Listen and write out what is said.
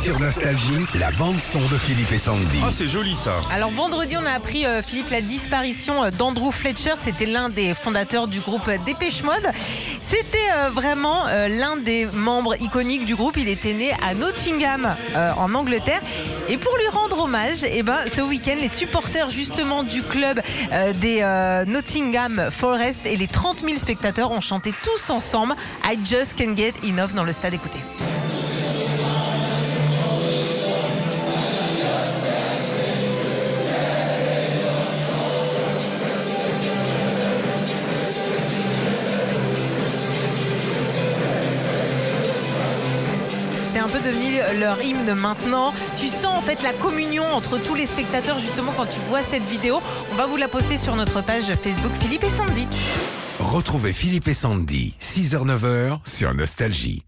Sur Nostalgie, la bande-son de Philippe et Sandy. Ah, c'est joli ça. Alors vendredi, on a appris, euh, Philippe, la disparition euh, d'Andrew Fletcher. C'était l'un des fondateurs du groupe euh, Dépêche Mode. C'était euh, vraiment euh, l'un des membres iconiques du groupe. Il était né à Nottingham, euh, en Angleterre. Et pour lui rendre hommage, eh ben, ce week-end, les supporters justement du club euh, des euh, Nottingham Forest et les 30 000 spectateurs ont chanté tous ensemble I Just Can't Get Enough dans le stade. Écoutez. C'est un peu devenu leur hymne maintenant. Tu sens en fait la communion entre tous les spectateurs justement quand tu vois cette vidéo. On va vous la poster sur notre page Facebook Philippe et Sandy. Retrouvez Philippe et Sandy, 6h-9h sur Nostalgie.